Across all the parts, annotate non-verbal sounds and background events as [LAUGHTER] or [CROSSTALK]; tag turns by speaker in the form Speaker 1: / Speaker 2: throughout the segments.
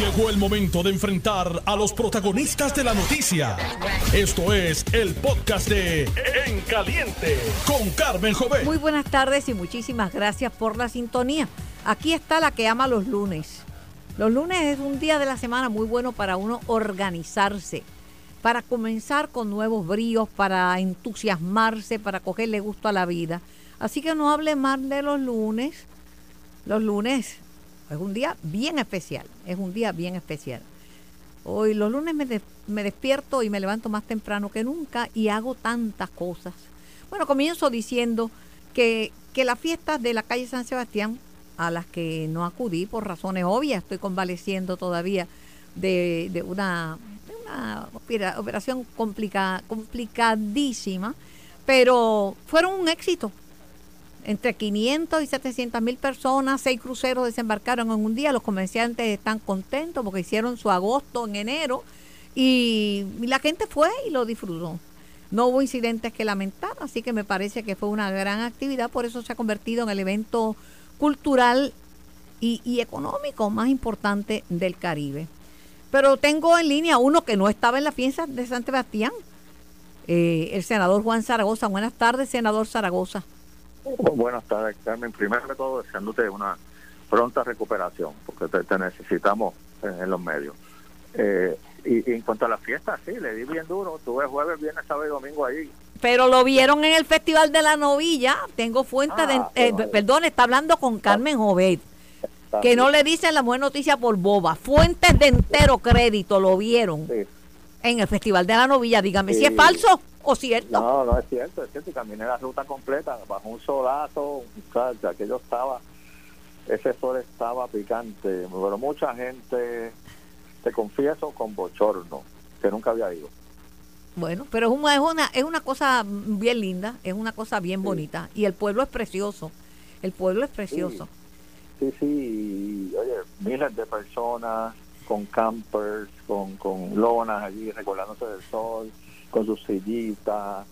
Speaker 1: Llegó el momento de enfrentar a los protagonistas de la noticia. Esto es el podcast de En Caliente con Carmen Jovet.
Speaker 2: Muy buenas tardes y muchísimas gracias por la sintonía. Aquí está la que ama los lunes. Los lunes es un día de la semana muy bueno para uno organizarse, para comenzar con nuevos bríos, para entusiasmarse, para cogerle gusto a la vida. Así que no hable mal de los lunes. Los lunes es un día bien especial, es un día bien especial. Hoy los lunes me, me despierto y me levanto más temprano que nunca y hago tantas cosas. Bueno, comienzo diciendo que, que las fiestas de la calle San Sebastián, a las que no acudí por razones obvias, estoy convaleciendo todavía de, de una, de una opera- operación complica- complicadísima, pero fueron un éxito entre 500 y 700 mil personas, seis cruceros desembarcaron en un día. Los comerciantes están contentos porque hicieron su agosto en enero y, la gente fue y lo disfrutó. No hubo incidentes que lamentar, así que me parece que fue una gran actividad, por eso se ha convertido en el evento cultural y, y económico más importante del Caribe. Pero tengo en línea uno que no estaba en la fiesta de San Sebastián, eh, el senador Juan Zaragoza. Buenas tardes, senador Zaragoza.
Speaker 3: Buenas tardes, Carmen. Primero de todo, deseándote una pronta recuperación, porque te, te necesitamos en, en los medios. Eh, y, y en cuanto a las fiestas, sí, le di bien duro. Tuve jueves, viernes, sábado y domingo ahí.
Speaker 2: Pero lo vieron en el Festival de la Novilla. Tengo fuente de.
Speaker 3: Ah,
Speaker 2: eh,
Speaker 3: pero-
Speaker 2: perdón, está hablando con Carmen Jovet. Que no le dicen la buena noticia por boba. Fuentes de entero crédito lo vieron
Speaker 3: Sí.
Speaker 2: en el Festival de la Novilla. Dígame si es
Speaker 3: Sí.
Speaker 2: falso o cierto.
Speaker 3: No, no es cierto, es cierto. Y caminé la ruta completa bajo un solazo, muchacha, aquello estaba, ese sol estaba picante, pero mucha gente, te confieso, con bochorno, que nunca había ido.
Speaker 2: Bueno, pero es una, es una, es una cosa bien linda, es una cosa bien bonita. Y el pueblo es precioso. El pueblo es precioso.
Speaker 3: Sí, sí, y, oye, miles de personas con campers, con, con lonas allí recordándose del sol, con sus sillitas.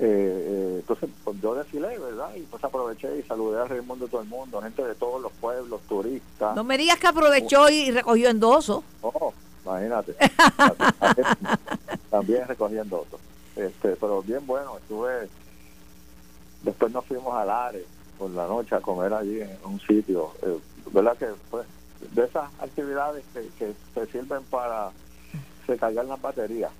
Speaker 3: Eh, eh, entonces, pues yo desfilé, ¿verdad? Y pues aproveché y saludé al mundo de todo el mundo, gente de todos los pueblos, turistas.
Speaker 2: No me digas que aprovechó y recogió endoso.
Speaker 3: Oh, imagínate. [LAUGHS] También recogiendo otros. Este, pero bien bueno, estuve. Después nos fuimos a Lares por la noche a comer allí en un sitio. Eh, ¿Verdad que pues, de esas actividades que, que se sirven para recargar las baterías?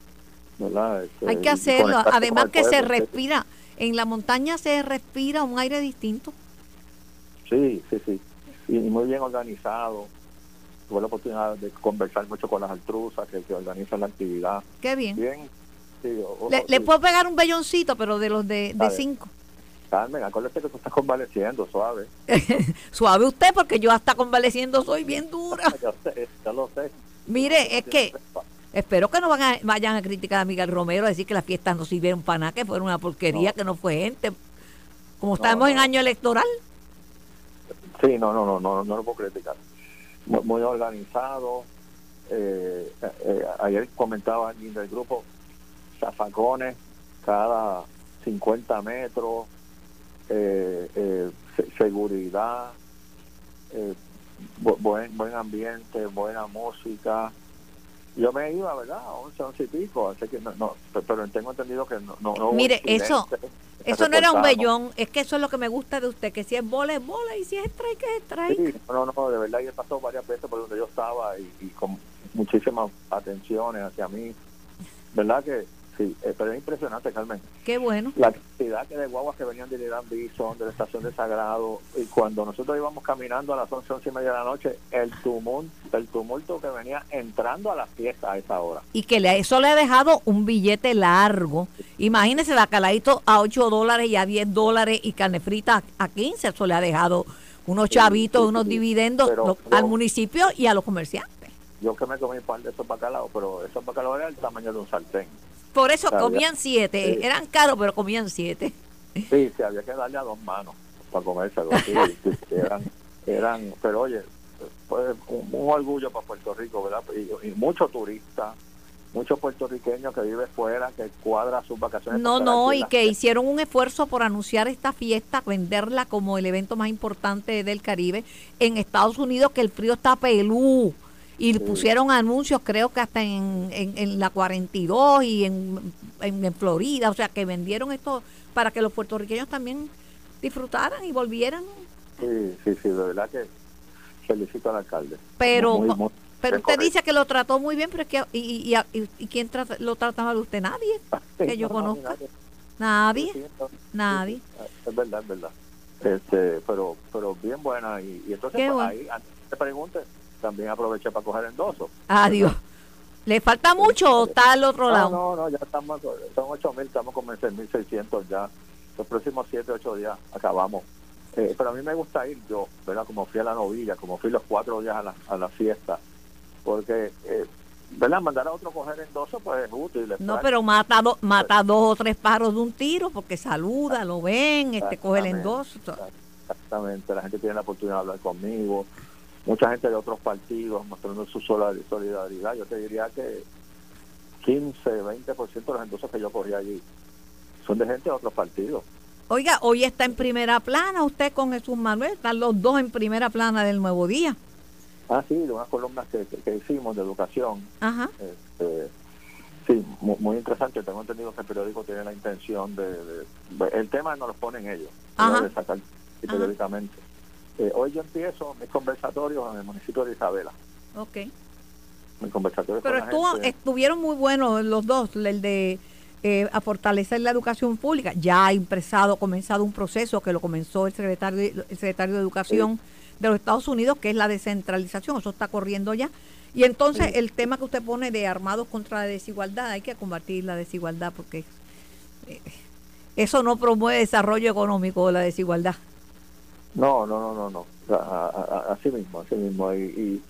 Speaker 3: ¿Verdad? Este,
Speaker 2: Hay que hacerlo. Además que se respira. En la montaña se respira un aire distinto.
Speaker 3: Sí, sí, sí. Y muy bien organizado. Tuve la oportunidad de conversar mucho con las altruzas que, que organizan la actividad.
Speaker 2: Qué bien.
Speaker 3: Bien. Sí, o- o-
Speaker 2: Le, puedo pegar un belloncito, pero de los de, de cinco.
Speaker 3: Carmen, acuérdate que tú estás convaleciendo, suave. [LAUGHS]
Speaker 2: Suave usted, porque yo hasta convaleciendo soy bien dura. [LAUGHS]
Speaker 3: Yo sé, yo lo sé.
Speaker 2: Mire, es que espero que no van a- vayan a criticar a Miguel Romero, a decir que las fiestas no sirvieron para nada, que fueron una porquería,
Speaker 3: No.
Speaker 2: que no fue gente. Como estamos en
Speaker 3: no.
Speaker 2: año electoral.
Speaker 3: Sí, no, no, no, no, no lo puedo criticar. Muy, muy organizado. Eh, eh, ayer comentaba alguien del grupo, zafacones cada 50 metros, eh, eh, se- seguridad, eh, bu- buen, buen ambiente, buena música. Yo me iba, ¿verdad? A 11, 11 y pico, así que no, no, pe- pero tengo entendido que no, no, no hubo
Speaker 2: Mire, [LAUGHS] eso-. Eso no era un bellón, es que eso es lo que me gusta de usted, que si es bola es bola y si es strike es strike.
Speaker 3: Sí, no, no, de verdad, yo he pasado varias veces por donde yo estaba y, y con muchísimas atenciones hacia mí. ¿Verdad que sí? eh, pero es impresionante, Carmen.
Speaker 2: Qué bueno.
Speaker 3: La cantidad de guaguas que venían de Irán Bison, de la estación de Sagrado, y cuando nosotros íbamos caminando a las 11, 11 y media de la noche, el tumulto, el tumulto que venía entrando a la fiesta a esa hora.
Speaker 2: Y que le, eso le ha dejado un billete largo. Imagínese la caladito a 8 dólares y a 10 dólares y carne frita a 15. Eso le ha dejado unos chavitos,
Speaker 3: sí,
Speaker 2: unos
Speaker 3: sí.
Speaker 2: dividendos lo- al municipio y a los comerciantes.
Speaker 3: Yo que me comí un par de esos bacalaos, pero esos bacalaos eran el tamaño de un sartén.
Speaker 2: Por eso comían siete.
Speaker 3: Sí.
Speaker 2: Eran caros, pero comían siete.
Speaker 3: Sí, sí, había que darle a dos manos para comérselo. sí, [LAUGHS] eran, eran, pero oye, pues un, un orgullo para Puerto Rico, ¿verdad? Y, y muchos turistas, muchos puertorriqueños que viven fuera, que cuadra sus vacaciones.
Speaker 2: No, no, y que hicieron un esfuerzo por anunciar esta fiesta, venderla como el evento más importante del Caribe en Estados Unidos, que el frío está pelú. Y pusieron anuncios, creo que hasta en, en, la 42 y en, en, Florida, o sea, que vendieron esto para que los puertorriqueños también disfrutaran y volvieran.
Speaker 3: Sí, sí, sí, de verdad que felicito al alcalde.
Speaker 2: Pero, pero usted dice que lo trató muy bien, pero es que, ¿y, y, y, quién lo trata mal usted? Nadie [LAUGHS] que yo conozca. Nadie. Nadie.
Speaker 3: Es verdad, es verdad. Este, pero, pero bien buena. Y, entonces, pues, ahí, antes te pregunte, también aproveché para coger endoso.
Speaker 2: Adiós. ¿Le falta mucho o está al otro lado?
Speaker 3: No, no, ya estamos, son 8 mil, estamos con 6.600 ya. Los próximos 7, 8 días acabamos. Eh, pero a mí me gusta ir yo, ¿verdad? Como fui a la novilla, como fui los cuatro días a la, a la fiesta, porque, eh, ¿verdad? Mandar a otro coger endoso, pues es útil.
Speaker 2: No, pero mata, mata dos o tres paros de un tiro, porque saluda, lo ven, este coge el endoso.
Speaker 3: Exactamente, la gente tiene la oportunidad de hablar conmigo, mucha gente de otros partidos mostrando su solidaridad. Yo te diría que 15, 20% de los endosos que yo cogí allí son de gente de otros partidos.
Speaker 2: Oiga, hoy está en primera plana usted con Jesús Manuel, están los dos en primera plana del Nuevo Día.
Speaker 3: Ah, sí, de unas columnas que, hicimos de educación. Ajá. Este, sí, muy, interesante. Tengo entendido que el periódico tiene la intención de... el tema no lo ponen ellos, Ajá. de sacar periódicamente. Eh, hoy yo empiezo mis conversatorios en el municipio de Isabela.
Speaker 2: Ok.
Speaker 3: Mis conversatorios
Speaker 2: Pero estuvo, estuvieron muy buenos los dos, el de eh, a fortalecer la educación pública. Ya ha impresado, comenzado un proceso que lo comenzó el secretario, el secretario de Educación de los Estados Unidos, que es la descentralización. Eso está corriendo ya. Y entonces el tema que usted pone de armados contra la desigualdad, hay que combatir la desigualdad porque eh, eso no promueve desarrollo económico, la desigualdad.
Speaker 3: No, no, no, no, no. así mismo, así mismo. Y,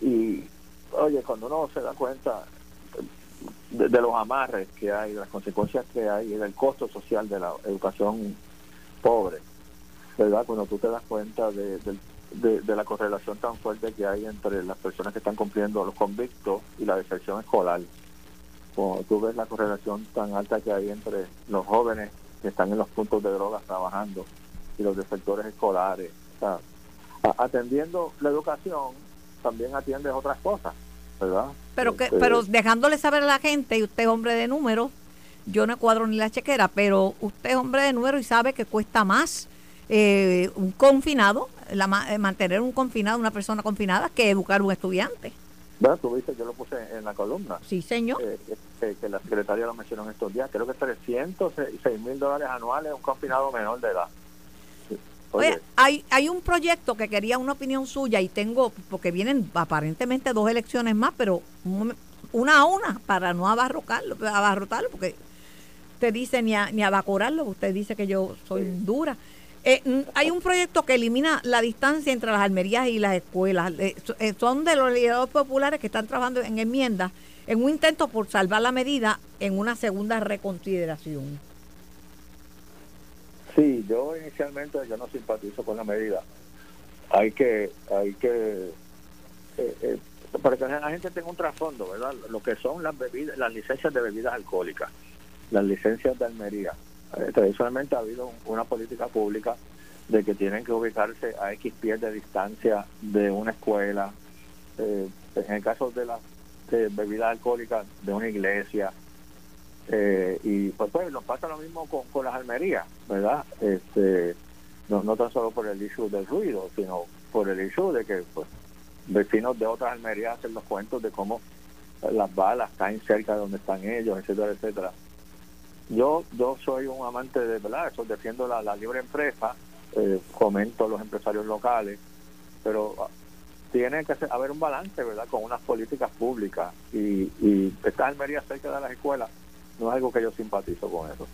Speaker 3: y, oye, cuando uno se da cuenta de, los amarres que hay, de las consecuencias que hay, y del costo social de la educación pobre, ¿verdad? Cuando tú te das cuenta de, de, la correlación tan fuerte que hay entre las personas que están cumpliendo los convictos y la deserción escolar, cuando tú ves la correlación tan alta que hay entre los jóvenes que están en los puntos de drogas trabajando y los sectores escolares. O sea, atendiendo la educación, también atiendes otras cosas, ¿verdad?
Speaker 2: Pero, que, este, pero dejándole saber a la gente, y usted es hombre de números, yo no cuadro ni la chequera, pero usted es hombre de números y sabe que cuesta más eh, un confinado, la, eh, mantener un confinado, una persona confinada, que educar un estudiante.
Speaker 3: Bueno, tú viste, yo lo puse en la columna.
Speaker 2: Sí, señor.
Speaker 3: Eh, que la secretaria lo mencionó en estos días. Creo que 306 mil dólares anuales un confinado menor de edad.
Speaker 2: Oye, hay, hay un proyecto que quería una opinión suya y tengo, porque vienen aparentemente dos elecciones más, pero una a una para no abarrotarlo, abarrotarlo porque usted dice ni, a, ni abacorarlo, usted dice que yo soy dura. Eh, hay un proyecto que elimina la distancia entre las almerías y las escuelas. Eh, eh, son de los liderazgos populares que están trabajando en enmiendas en un intento por salvar la medida en una segunda reconsideración.
Speaker 3: Sí, yo inicialmente yo no simpatizo con la medida. Hay que, hay que, eh, eh, para que la gente tenga un trasfondo, ¿verdad? Lo que son las bebidas, las licencias de bebidas alcohólicas, las licencias de Almería. Eh, tradicionalmente ha habido una política pública de que tienen que ubicarse a X pies de distancia de una escuela, en el caso de las bebidas alcohólicas, de una iglesia, eh, y pues, pues nos pasa lo mismo con, las almerías, ¿verdad? Este, no, no tan solo por el issue del ruido, sino por el issue de que pues, vecinos de otras almerías hacen los cuentos de cómo las balas caen cerca de donde están ellos, etcétera, etcétera. Yo yo soy un amante de, ¿verdad? Eso, defiendo la, la libre empresa, eh, comento a los empresarios locales, pero ah, tiene que haber un balance, ¿verdad? Con unas políticas públicas y, y estas almerías cerca de las escuelas no es algo que yo simpatizo con eso.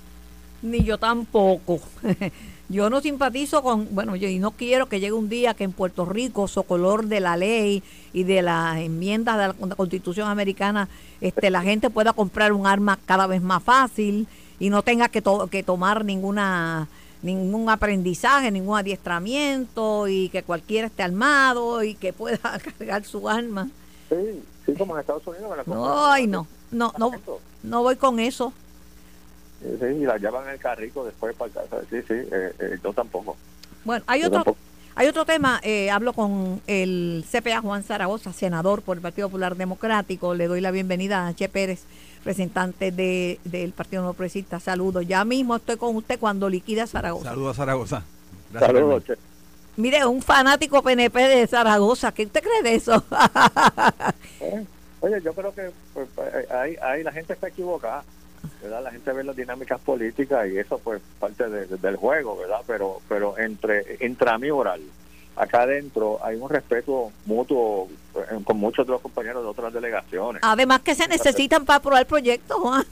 Speaker 2: Ni yo tampoco. [LAUGHS] yo no simpatizo con, bueno, yo y no quiero que llegue un día que en Puerto Rico, color de la ley y de las enmiendas de la, Constitución americana, este, la gente pueda comprar un arma cada vez más fácil y no tenga que, que tomar ninguna ningún aprendizaje, ningún adiestramiento y que cualquiera esté armado y que pueda [LAUGHS] cargar su arma.
Speaker 3: Sí, sí, como en Estados Unidos.
Speaker 2: no, ay, no, no, no, no voy con eso.
Speaker 3: Sí, y la llevan en el carrito después para casa. Sí, sí, eh, eh, yo tampoco.
Speaker 2: Bueno, hay otro, Hay otro tema, eh, hablo con el CPA Juan Zaragoza, senador por el Partido Popular Democrático. Le doy la bienvenida a Che Pérez, representante de, del Partido No Progresista. Saludos. Ya mismo estoy con usted cuando liquida Zaragoza.
Speaker 4: Saludos a Zaragoza.
Speaker 3: Gracias, Saludos, Che.
Speaker 2: Mire, un fanático PNP de Zaragoza. ¿Qué usted cree de eso? [LAUGHS]
Speaker 3: Eh, oye, yo creo que ahí, ahí la gente está equivocada. ¿verdad? La gente ve las dinámicas políticas y eso pues parte del juego, ¿verdad? Pero pero entre oral acá adentro hay un respeto mutuo eh, con muchos de los compañeros de otras delegaciones.
Speaker 2: Además que se necesitan para aprobar el proyecto, Juan.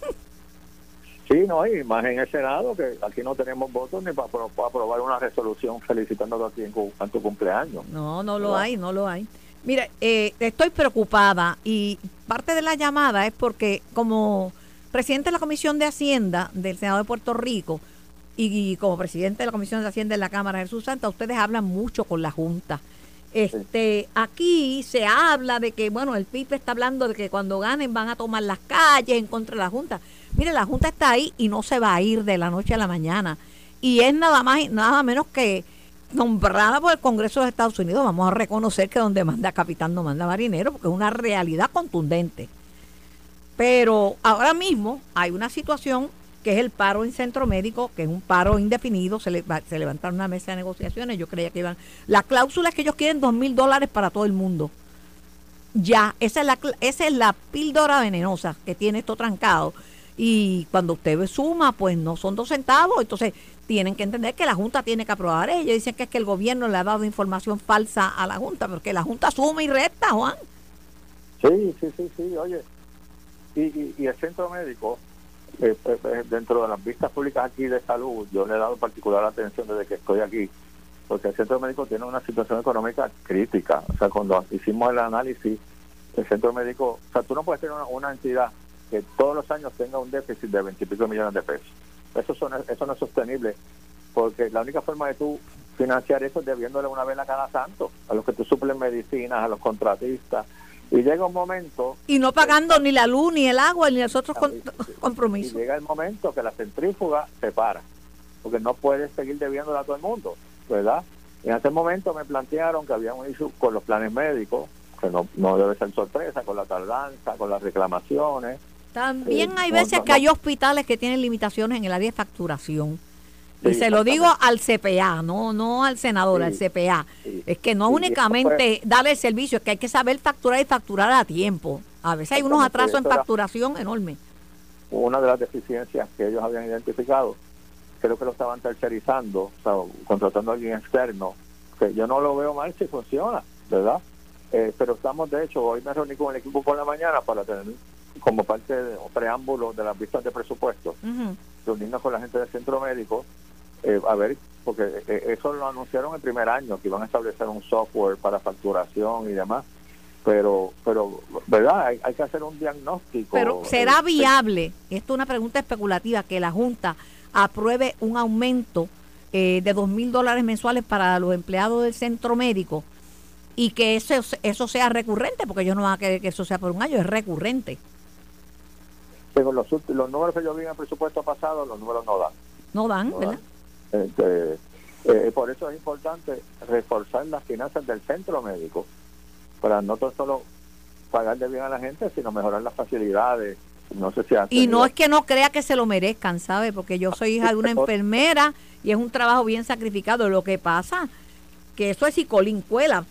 Speaker 3: Sí, no, y más en el Senado, que aquí no tenemos votos ni para, aprobar una resolución felicitándote aquí en, tu cumpleaños.
Speaker 2: No, no lo hay, no lo hay. Mira, eh, estoy preocupada y parte de la llamada es porque como presidente de la Comisión de Hacienda del Senado de Puerto Rico y, como presidente de la Comisión de Hacienda de la Cámara Jesús Santa, ustedes hablan mucho con la Junta. Este, aquí se habla de que, bueno, el PIB está hablando de que cuando ganen van a tomar las calles en contra de la Junta. Mire, la Junta está ahí y no se va a ir de la noche a la mañana. Y es nada más nada menos que nombrada por el Congreso de Estados Unidos. Vamos a reconocer que donde manda capitán no manda marinero, porque es una realidad contundente. Pero ahora mismo hay una situación que es el paro en centro médico, que es un paro indefinido, se, le, se levantaron una mesa de negociaciones, yo creía que iban... La cláusula es que ellos quieren dos mil dólares para todo el mundo. Ya, esa es, la, esa es la píldora venenosa que tiene esto trancado. Y cuando usted suma, pues no son dos centavos, entonces tienen que entender que la Junta tiene que aprobar. Ellos dicen que es que el gobierno le ha dado información falsa a la Junta, porque la Junta suma y resta, Juan.
Speaker 3: Sí, sí, sí, sí, oye, y, el centro médico, eh, eh, eh, dentro de las vistas públicas aquí de salud, yo le he dado particular atención desde que estoy aquí, porque el centro médico tiene una situación económica crítica. O sea, cuando hicimos el análisis, el centro médico, o sea, tú no puedes tener una, entidad que todos los años tenga un déficit de veintipico millones de pesos. Eso, son, eso no es sostenible, porque la única forma de tú financiar eso es debiéndole una vela cada santo, a los que tú suplen medicinas, a los contratistas, y llega un momento...
Speaker 2: Y no pagando ni la luz, ni el agua, ni los otros [LAUGHS] compromisos.
Speaker 3: Y llega el momento que la centrífuga se para, porque no puedes seguir debiéndole a todo el mundo, ¿verdad? En ese momento me plantearon que había un issue con los planes médicos, que no, no debe ser sorpresa, con la tardanza, con las reclamaciones.
Speaker 2: También eh, hay veces que hay hospitales que tienen limitaciones en el área de facturación y se lo digo al CPA, no no al senador, al CPA. Es que no únicamente darle el servicio, es que hay que saber facturar y facturar a tiempo. A veces hay unos atrasos en facturación enormes.
Speaker 3: Una de las deficiencias que ellos habían identificado, creo que lo estaban tercerizando, o sea, contratando a alguien externo, que yo no lo veo mal si funciona, ¿verdad? Eh, pero estamos, de hecho, hoy me reuní con el equipo por la mañana para tener como parte de un preámbulo de las vistas de presupuesto, reunirnos con la gente del centro médico eh, a ver, porque eh, eso lo anunciaron el primer año, que iban a establecer un software para facturación y demás, pero, pero ¿verdad? Hay, que hacer un diagnóstico.
Speaker 2: Pero ¿será viable, esto es una pregunta especulativa, que la Junta apruebe un aumento eh, de dos mil dólares mensuales para los empleados del centro médico y que eso, eso sea recurrente, porque ellos no van a querer que eso sea por un año, es recurrente.
Speaker 3: Según los, los números que yo vi en el presupuesto pasado, los números no dan.
Speaker 2: No dan, ¿verdad?
Speaker 3: Este, eh, por eso es importante reforzar las finanzas del centro médico, para no solo pagarle bien a la gente, sino mejorar las facilidades. No sé si
Speaker 2: y no es que no crea que se lo merezcan, ¿sabe? Porque yo soy hija de una [LAUGHS] enfermera y es un trabajo bien sacrificado. Lo que pasa que eso es si cuela,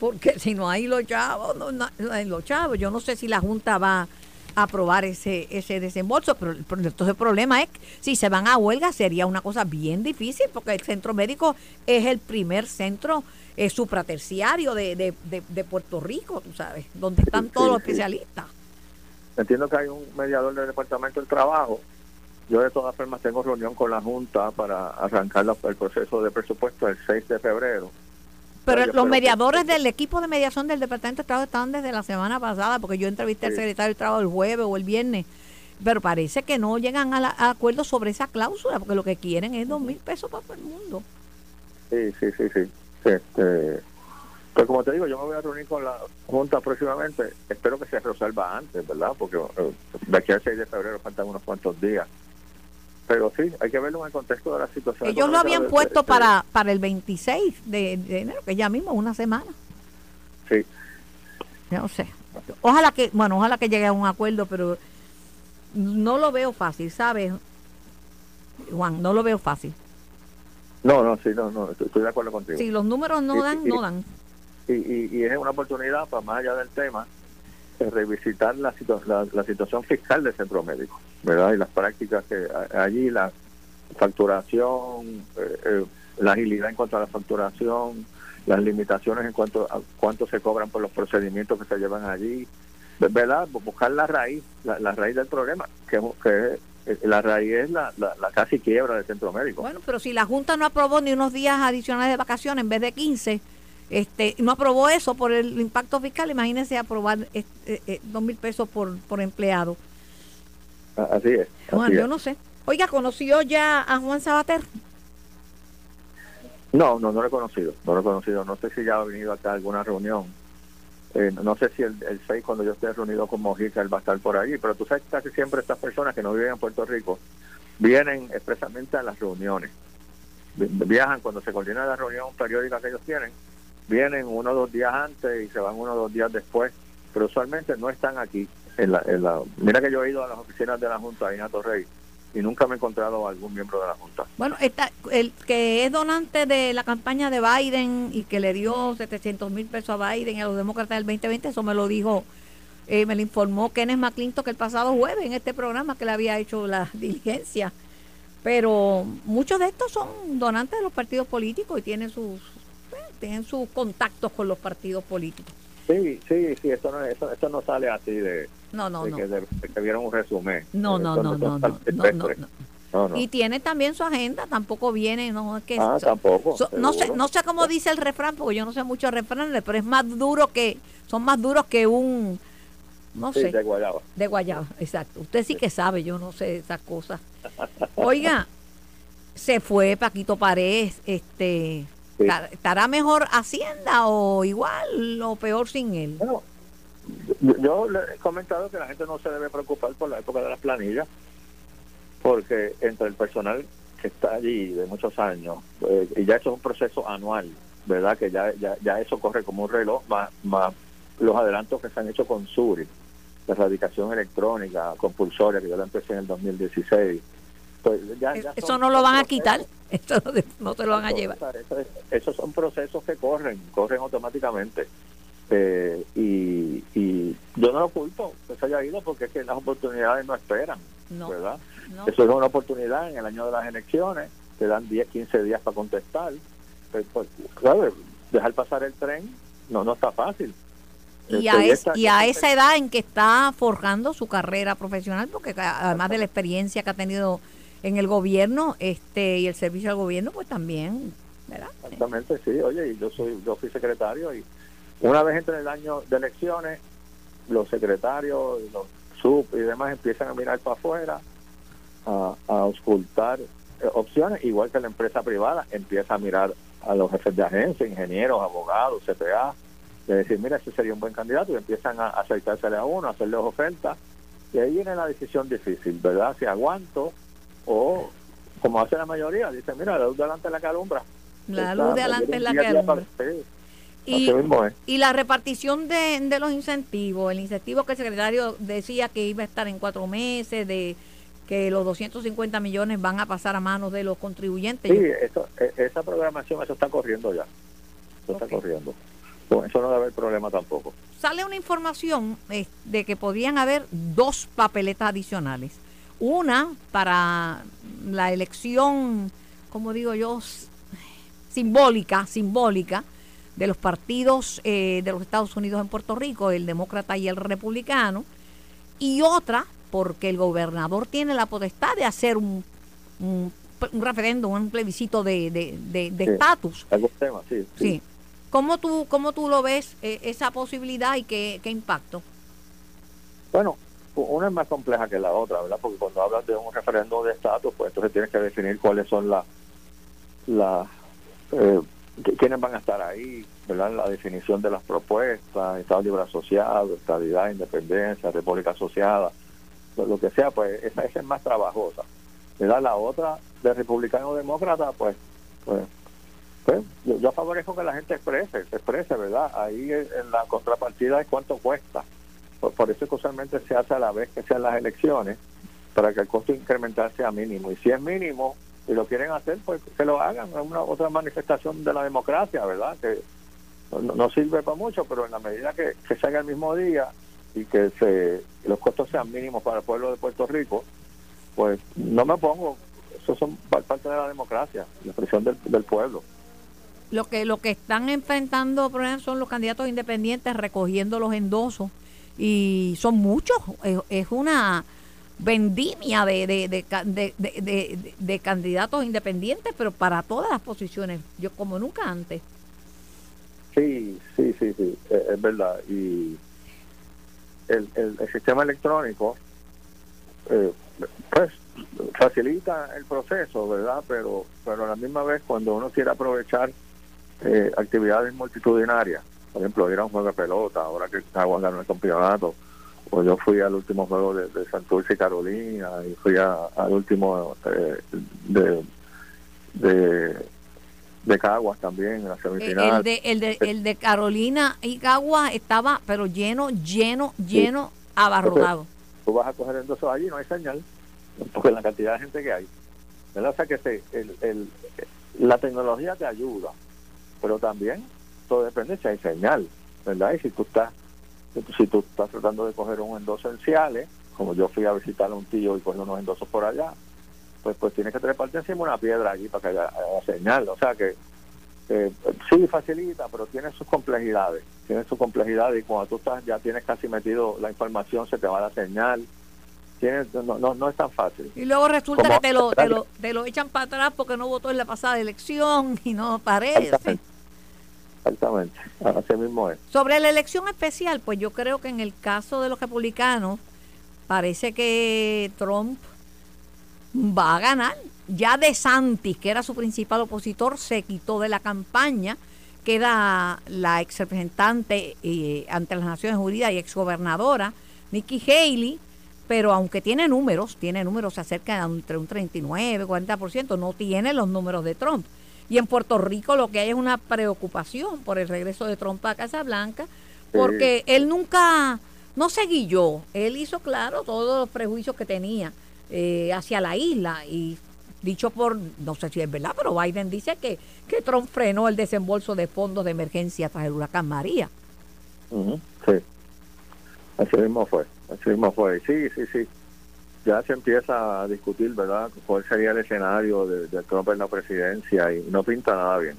Speaker 2: porque si no hay los chavos, no, no, los chavos, yo no sé si la Junta va aprobar ese, ese desembolso. Pero, entonces el problema es que si se van a huelga sería una cosa bien difícil porque el centro médico es el primer centro eh, supraterciario de, de, de, Puerto Rico, tú sabes, donde están todos los especialistas.
Speaker 3: Entiendo que hay un mediador del Departamento del Trabajo. Yo de todas formas tengo reunión con la Junta para arrancar el proceso de presupuesto el 6 de febrero
Speaker 2: pero los mediadores del equipo de mediación del Departamento de Trabajo están desde la semana pasada, porque yo entrevisté al secretario de Trabajo el jueves o el viernes, pero parece que no llegan a, acuerdo sobre esa cláusula, porque lo que quieren es dos mil pesos para todo el mundo.
Speaker 3: Sí, sí, sí, sí. Este, pues como te digo, yo me voy a reunir con la Junta próximamente. Espero que se resuelva antes, ¿verdad? Porque eh, de aquí al 6 de febrero faltan unos cuantos días. Pero sí, hay que verlo en el contexto de la situación.
Speaker 2: Ellos lo habían puesto para, para el 26 de, enero, que ya mismo, una semana.
Speaker 3: Sí.
Speaker 2: No sé. Ojalá que, bueno, ojalá que llegue a un acuerdo, pero no lo veo fácil, ¿sabes? Juan, no lo veo fácil.
Speaker 3: No, no, sí, no, no, estoy de acuerdo contigo.
Speaker 2: Si los números no dan, no dan.
Speaker 3: Y, y, es una oportunidad, para más allá del tema, de revisitar la, la, situación fiscal del centro médico, ¿verdad? Y las prácticas que allí, la facturación, eh, eh, la agilidad en cuanto a la facturación, las limitaciones en cuanto a cuánto se cobran por los procedimientos que se llevan allí, ¿verdad? Buscar la raíz, la, raíz del problema, que, que eh, la raíz es la, la, casi quiebra del centro médico.
Speaker 2: Bueno, pero si la Junta no aprobó ni unos días adicionales de vacaciones en vez de 15, este, no aprobó eso por el impacto fiscal, imagínense aprobar dos mil pesos por, por empleado.
Speaker 3: Así es.
Speaker 2: bueno, yo no sé. Oiga, ¿conoció ya a Juan Sabater?
Speaker 3: No, no, no lo he conocido, no lo he conocido. No sé si ya ha venido acá a alguna reunión eh, no sé si el, el 6 cuando yo esté reunido con Mojica él va a estar por allí, pero tú sabes que casi siempre estas personas que no viven en Puerto Rico vienen expresamente a las reuniones. Viajan cuando se coordina la reunión periódica que ellos tienen, vienen uno o dos días antes y se van uno o dos días después, pero usualmente no están aquí. Mira que yo he ido a las oficinas de la Junta en Torrey y nunca me he encontrado a algún miembro de la Junta.
Speaker 2: Bueno, está, el que es donante de la campaña de Biden y que le dio 700 mil pesos a Biden y a los demócratas del 2020, eso me lo dijo, eh, me lo informó Kenneth McClintock el pasado jueves en este programa que le había hecho la [LAUGHS] diligencia. Pero muchos de estos son donantes de los partidos políticos y tienen sus, pues, tienen sus contactos con los partidos políticos.
Speaker 3: Sí, sí, sí, esto no, esto, esto no sale así de,
Speaker 2: no, no, no.
Speaker 3: Que, que, vieron un resumen.
Speaker 2: No, no, no, no, no, no, Y tiene también su agenda, tampoco viene, no es que
Speaker 3: ah, tampoco.
Speaker 2: no sé, no sé cómo dice el refrán, porque yo no sé mucho refranes, pero es más duro que, son más duros que un, no sé.
Speaker 3: De guayaba.
Speaker 2: De guayaba, exacto. Usted sí que sabe, yo no sé esas cosas. Oiga, [LAUGHS] se fue Paquito Pared, este, ¿estará mejor Hacienda o igual o peor sin él?
Speaker 3: Yo le he comentado que la gente no se debe preocupar por la época de las planillas, porque entre el personal que está allí de muchos años, eh, y ya eso es un proceso anual, ¿verdad? Que ya, ya, ya eso corre como un reloj, más, más los adelantos que se han hecho con Suri, la erradicación electrónica compulsoria, que yo la empecé en el 2016. Pues
Speaker 2: eso no lo van a quitar, [LAUGHS] eso no, se lo van a llevar.
Speaker 3: esos son procesos que corren, corren automáticamente. Eh, y, y, yo no lo culpo que se haya ido porque es que las oportunidades no esperan, ¿verdad? Eso es una oportunidad en el año de las elecciones, te dan 10, 15 días para contestar. Pues, pues, dejar pasar el tren no, no está fácil.
Speaker 2: Y a, y a esa edad en que está forjando su carrera profesional, porque además de la experiencia que ha tenido en el gobierno este y el servicio al gobierno, pues también, ¿verdad?
Speaker 3: Exactamente, sí. Oye, yo soy yo fui secretario y una vez entre el año de elecciones, los secretarios, los sub y demás empiezan a mirar para afuera, a, a auscultar eh, opciones, igual que la empresa privada empieza a mirar a los jefes de agencia, ingenieros, abogados, CPA, de decir, mira, ese sería un buen candidato, y empiezan a acercársele a uno, a hacerle ofertas, y ahí viene la decisión difícil, ¿verdad? Si aguanto o, como hace la mayoría, dice, mira, la luz de la calumbra.
Speaker 2: La luz de la calumbra. Y, y la repartición de, de, los incentivos, el incentivo que el secretario decía que iba a estar en cuatro meses, de que los 250 millones van a pasar a manos de los contribuyentes.
Speaker 3: Sí, eso, e, esa programación, eso está corriendo ya. Eso está corriendo. Con eso no debe haber problema tampoco.
Speaker 2: Sale una información eh, de que podrían haber dos papeletas adicionales. Una para la elección, como digo yo, simbólica, simbólica, de los partidos eh, de los Estados Unidos en Puerto Rico, el demócrata y el republicano, y otra porque el gobernador tiene la potestad de hacer un, un, referéndum, un plebiscito de estatus.
Speaker 3: De, sí,
Speaker 2: sí. ¿Cómo, tú, ¿Cómo tú lo ves eh, esa posibilidad y qué, qué impacto?
Speaker 3: Bueno, una es más compleja que la otra, ¿verdad? Porque cuando hablas de un referéndum de estatus, pues entonces tienes que definir cuáles son las la, eh, quiénes van a estar ahí, ¿verdad? La definición de las propuestas, Estado Libre Asociado, Estabilidad, Independencia, República Asociada, lo, que sea, pues esa, es más trabajosa. ¿verdad? La otra de republicano demócrata, pues, pues, pues yo, yo, favorezco que la gente exprese, se exprese, ¿verdad? Ahí en la contrapartida es cuánto cuesta. Por, eso usualmente se hace a la vez que sean las elecciones, para que el costo incremental sea mínimo. Y si es mínimo y lo quieren hacer, pues que lo hagan. Es una otra manifestación de la democracia, ¿verdad? Que no, no sirve para mucho, pero en la medida que, que se haga el mismo día y que se, los costos sean mínimos para el pueblo de Puerto Rico, pues no me pongo. Eso son parte de la democracia, la expresión del, del pueblo
Speaker 2: lo que lo que están enfrentando ejemplo, son los candidatos independientes recogiendo los endosos y son muchos es, una vendimia de, de, de, de, candidatos independientes pero para todas las posiciones yo como nunca antes
Speaker 3: sí sí sí sí es verdad y el, el, el sistema electrónico eh, pues facilita el proceso verdad pero pero a la misma vez cuando uno quiere aprovechar eh, actividades multitudinarias. Por ejemplo, ir a un juego de pelota, ahora que Caguas ganó el campeonato, o yo fui al último juego de, de Santurce y Carolina, y fui a, al último eh, de, de, de Caguas también, en la semifinal.
Speaker 2: El de, el de, el de Carolina y Caguas estaba, pero lleno, lleno, lleno, sí. abarrotado.
Speaker 3: Entonces, tú vas a coger entonces allí, no hay señal, porque la cantidad de gente que hay. ¿verdad? O sea que se, el, el, la tecnología te ayuda, pero también todo depende si hay señal, ¿verdad? Y si tú estás si tú estás tratando de coger un endoso en Ciales, como yo fui a visitar a un tío y cogí unos endosos por allá, pues pues tienes que treparte encima una piedra allí para que haya, haya señal. O sea que eh, sí facilita, pero tiene sus complejidades. Tiene sus complejidades y cuando tú estás ya tienes casi metido la información, se te va la señal. Tienes, no, no, no es tan fácil.
Speaker 2: Y luego resulta Como, que te lo, te, lo, te lo echan para atrás porque no votó en la pasada elección y no parece.
Speaker 3: Exactamente, así mismo es.
Speaker 2: Sobre la elección especial, pues yo creo que en el caso de los republicanos, parece que Trump va a ganar. Ya de Santis, que era su principal opositor, se quitó de la campaña. Queda la ex representante eh, ante las Naciones Unidas y ex gobernadora, Nikki Haley, pero aunque tiene números, tiene números acerca de entre un 39, 40%, no tiene los números de Trump. Y en Puerto Rico lo que hay es una preocupación por el regreso de Trump a Casa Blanca, porque sí. él nunca, no se guilló, él hizo claro todos los prejuicios que tenía eh, hacia la isla y dicho por, no sé si es verdad, pero Biden dice que, que Trump frenó el desembolso de fondos de emergencia tras el huracán María.
Speaker 3: Uh -huh, sí, así mismo fue, así mismo fue, sí, sí, sí ya se empieza a discutir, ¿verdad?, cuál sería el escenario de, de, Trump en la presidencia y no pinta nada bien.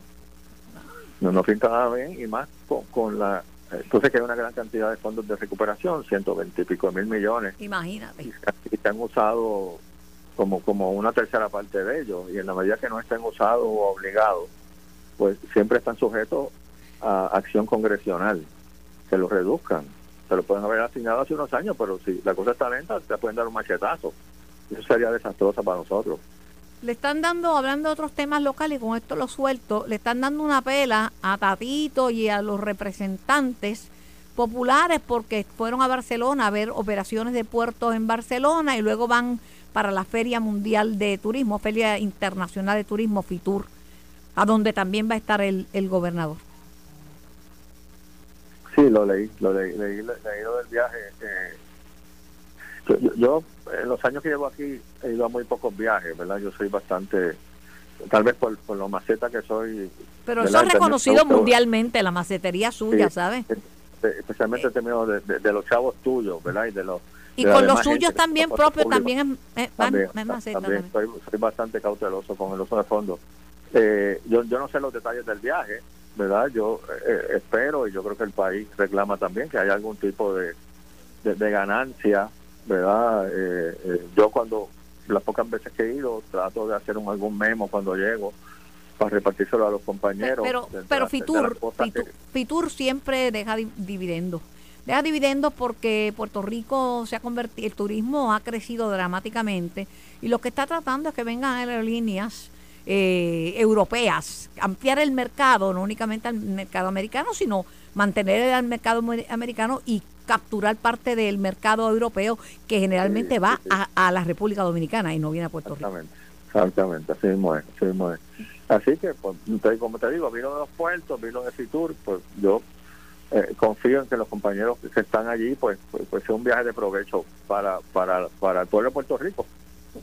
Speaker 3: No, no pinta nada bien y más con, con la... Entonces que hay una gran cantidad de fondos de recuperación, 120 y pico mil millones.
Speaker 2: Imagínate.
Speaker 3: Y, y se han usado como, como una tercera parte de ellos y en la medida que no estén usados o obligados, pues siempre están sujetos a acción congresional, que los reduzcan se lo pueden haber asignado hace unos años, pero si la cosa está lenta, te pueden dar un machetazo. Eso sería desastroso para nosotros.
Speaker 2: Le están dando, hablando de otros temas locales, y con esto lo suelto, le están dando una pela a Tatito y a los representantes populares porque fueron a Barcelona a ver operaciones de puertos en Barcelona y luego van para la Feria Mundial de Turismo, Feria Internacional de Turismo, FITUR, a donde también va a estar el, el gobernador.
Speaker 3: Sí, lo leí, lo leí, leí, leí lo del viaje. Eh, yo, en los años que llevo aquí he ido a muy pocos viajes, ¿verdad? Yo soy bastante, tal vez por, por lo maceta que soy.
Speaker 2: Pero eso es reconocido mundialmente, la macetería suya,
Speaker 3: sí,
Speaker 2: ¿sabes?
Speaker 3: Especialmente en términos de, de, de, los chavos tuyos, ¿verdad? Y de los
Speaker 2: y con los suyos también propios también es, es,
Speaker 3: también, es maceta. También, también. Soy, soy, bastante cauteloso con el uso de fondo. Eh, yo, yo no sé los detalles del viaje, ¿verdad? Yo eh, espero y yo creo que el país reclama también que haya algún tipo de, de, de ganancia, ¿verdad? Eh, eh, yo cuando las pocas veces que he ido trato de hacer un, algún memo cuando llego para repartírselo a los compañeros.
Speaker 2: Pero, de, pero Fitur, Fitur, que... Fitur, siempre deja dividendos. Deja dividendos porque Puerto Rico se ha convertido, el turismo ha crecido dramáticamente y lo que está tratando es que vengan aerolíneas eh, europeas, ampliar el mercado, no únicamente al mercado americano, sino mantener el mercado americano y capturar parte del mercado europeo que generalmente
Speaker 3: Sí,
Speaker 2: va
Speaker 3: sí, sí.
Speaker 2: A, a la República Dominicana y no viene a Puerto Rico.
Speaker 3: Exactamente, así mismo es, así mismo es. Así que, pues, como te digo, vino de los puertos, vino de Fitur, pues yo eh, confío en que los compañeros que están allí, pues, pues, pues sea un viaje de provecho para, para, para el pueblo de Puerto Rico.